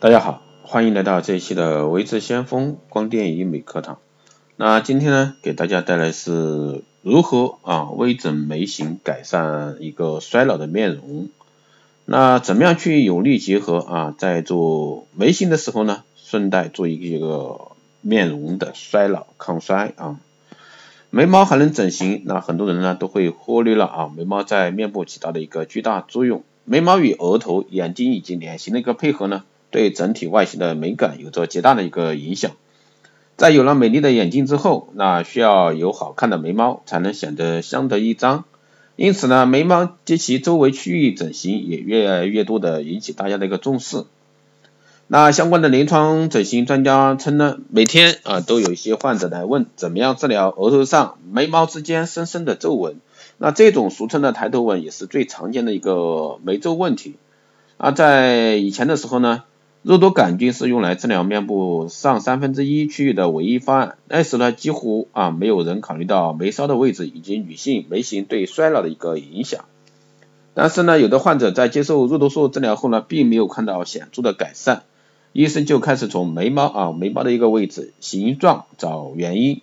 大家好，欢迎来到这一期的维持先锋光电医美课堂。那今天呢，给大家带来是如何啊微整眉形，改善一个衰老的面容。那怎么样去有力结合啊，在做眉形的时候呢，顺带做一个面容的衰老抗衰啊。眉毛还能整形，那很多人呢都会忽略了啊眉毛在面部起到的一个巨大作用。眉毛与额头、眼睛以及脸型的一个配合呢？对整体外形的美感有着极大的一个影响。在有了美丽的眼睛之后，那需要有好看的眉毛才能显得相得益彰。因此呢，眉毛及其周围区域整形也越来越多的引起大家的一个重视。那相关的临床整形专家称呢，每天啊都有一些患者来问，怎么样治疗额头上眉毛之间深深的皱纹？那这种俗称的抬头纹也是最常见的一个眉皱问题。啊，在以前的时候呢。肉毒杆菌是用来治疗面部上三分之一区域的唯一方案。那时呢，几乎啊没有人考虑到眉梢的位置以及女性眉形对衰老的一个影响。但是呢，有的患者在接受肉毒素治疗后呢，并没有看到显著的改善，医生就开始从眉毛啊眉毛的一个位置形状找原因。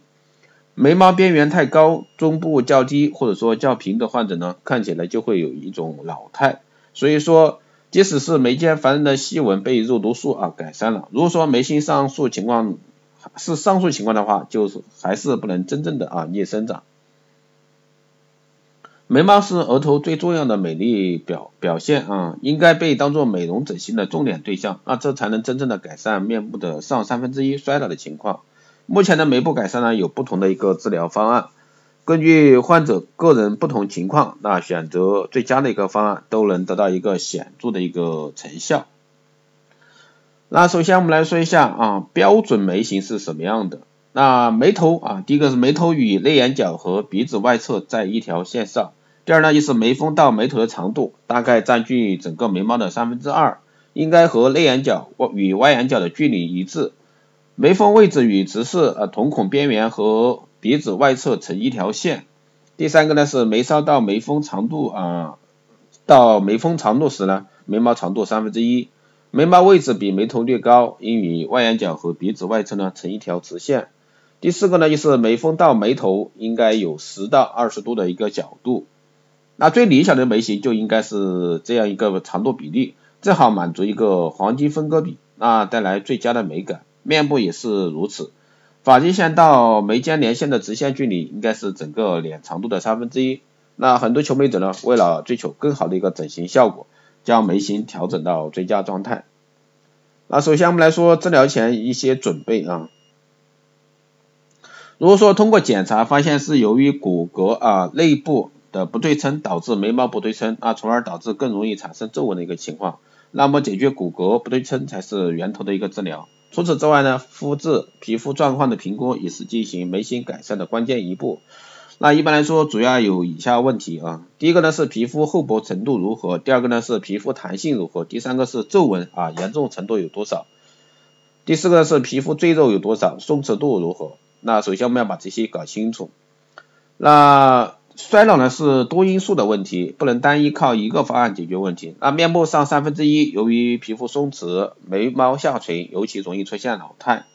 眉毛边缘太高、中部较低或者说较平的患者呢，看起来就会有一种老态。所以说。即使是眉间烦人的细纹被肉毒素啊改善了，如果说眉心上述情况是上述情况的话，就是还是不能真正的啊逆生长。眉毛是额头最重要的美丽表表现啊，应该被当做美容整形的重点对象，那这才能真正的改善面部的上三分之一衰老的情况。目前的眉部改善呢有不同的一个治疗方案。根据患者个人不同情况，那选择最佳的一个方案，都能得到一个显著的一个成效。那首先我们来说一下啊，标准眉形是什么样的？那眉头啊，第一个是眉头与内眼角和鼻子外侧在一条线上。第二呢，就是眉峰到眉头的长度大概占据整个眉毛的三分之二，应该和内眼角与外眼角的距离一致。眉峰位置与直视呃瞳孔边缘和鼻子外侧成一条线。第三个呢是眉梢到眉峰长度啊，到眉峰长度时呢，眉毛长度三分之一，眉毛位置比眉头略高，应与外眼角和鼻子外侧呢成一条直线。第四个呢就是眉峰到眉头应该有十到二十度的一个角度。那最理想的眉形就应该是这样一个长度比例，正好满足一个黄金分割比，那带来最佳的美感。面部也是如此。发际线到眉间连线的直线距离应该是整个脸长度的三分之一。那很多求美者呢，为了追求更好的一个整形效果，将眉形调整到最佳状态。那首先我们来说治疗前一些准备啊。如果说通过检查发现是由于骨骼啊内部的不对称导致眉毛不对称，那从而导致更容易产生皱纹的一个情况，那么解决骨骼不对称才是源头的一个治疗。除此之外呢，肤质、皮肤状况的评估也是进行眉形改善的关键一步。那一般来说，主要有以下问题啊，第一个呢是皮肤厚薄程度如何，第二个呢是皮肤弹性如何，第三个是皱纹啊严重程度有多少，第四个是皮肤赘肉有多少，松弛度如何。那首先我们要把这些搞清楚。那衰老呢是多因素的问题，不能单依靠一个方案解决问题。那面部上三分之一由于皮肤松弛，眉毛下垂，尤其容易出现老态。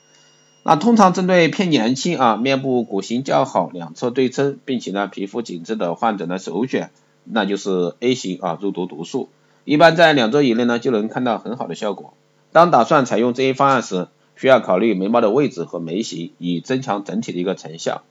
那通常针对偏年轻啊，面部骨型较好，两侧对称，并且呢皮肤紧致的患者呢首选，那就是 A 型啊肉毒毒素，一般在两周以内呢就能看到很好的效果。当打算采用这一方案时，需要考虑眉毛的位置和眉形，以增强整体的一个成效。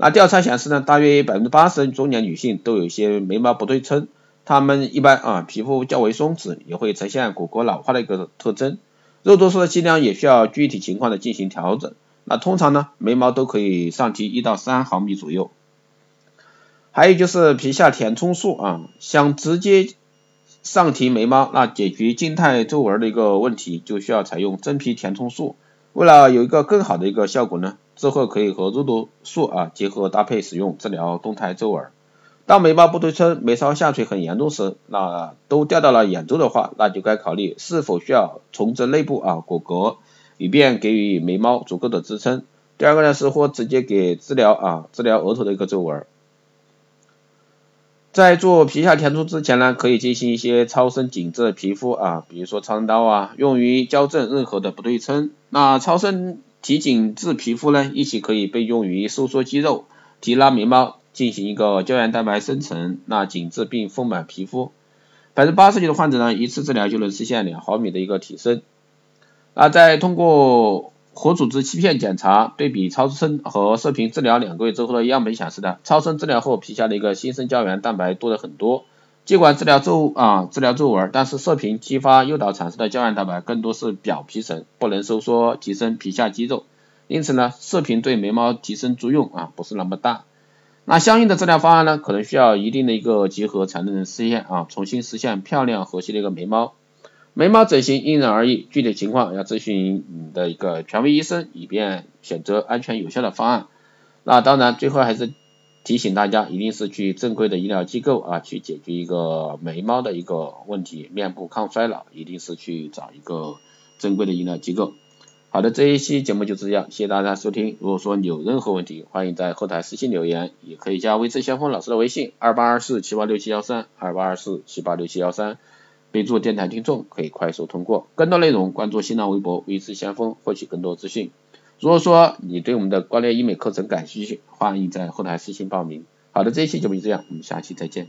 那调查显示呢，大约百分之八十中年女性都有一些眉毛不对称，她们一般啊皮肤较为松弛，也会呈现骨骼老化的一个特征。肉毒素的剂量也需要具体情况的进行调整。那通常呢，眉毛都可以上提一到三毫米左右。还有就是皮下填充术啊，想直接上提眉毛，那解决静态皱纹的一个问题，就需要采用真皮填充术。为了有一个更好的一个效果呢。之后可以和肉毒素啊结合搭配使用，治疗动态皱纹。当眉毛不对称、眉梢下垂很严重时，那都掉到了眼周的话，那就该考虑是否需要重置内部啊骨骼，以便给予眉毛足够的支撑。第二个呢是或直接给治疗啊治疗额头的一个皱纹。在做皮下填充之前呢，可以进行一些超声紧致皮肤啊，比如说超声刀啊，用于矫正任何的不对称。那超声提紧致皮肤呢，一起可以被用于收缩肌肉、提拉眉毛，进行一个胶原蛋白生成，那紧致并丰满皮肤。百分之八十几的患者呢，一次治疗就能实现两毫米的一个提升。那在通过活组织切片检查对比超声和射频治疗两个月之后的样本显示呢，超声治疗后皮下的一个新生胶原蛋白多了很多。尽管治疗皱啊治疗皱纹，但是射频激发诱导产生的胶原蛋白更多是表皮层，不能收缩提升皮下肌肉。因此呢，射频对眉毛提升作用啊不是那么大。那相应的治疗方案呢，可能需要一定的一个结合才能实现啊，重新实现漂亮和谐的一个眉毛。眉毛整形因人而异，具体情况要咨询你的一个权威医生，以便选择安全有效的方案。那当然，最后还是提醒大家，一定是去正规的医疗机构啊，去解决一个眉毛的一个问题，面部抗衰老，一定是去找一个正规的医疗机构。好的，这一期节目就这样，谢谢大家收听。如果说有任何问题，欢迎在后台私信留言，也可以加微智先锋老师的微信二八二四七八六七幺三二八二四七八六七幺三。备注电台听众可以快速通过，更多内容关注新浪微博“微知先锋”获取更多资讯。如果说你对我们的光电医美课程感兴趣，欢迎在后台私信报名。好的，这一期节目就这样，我们下期再见。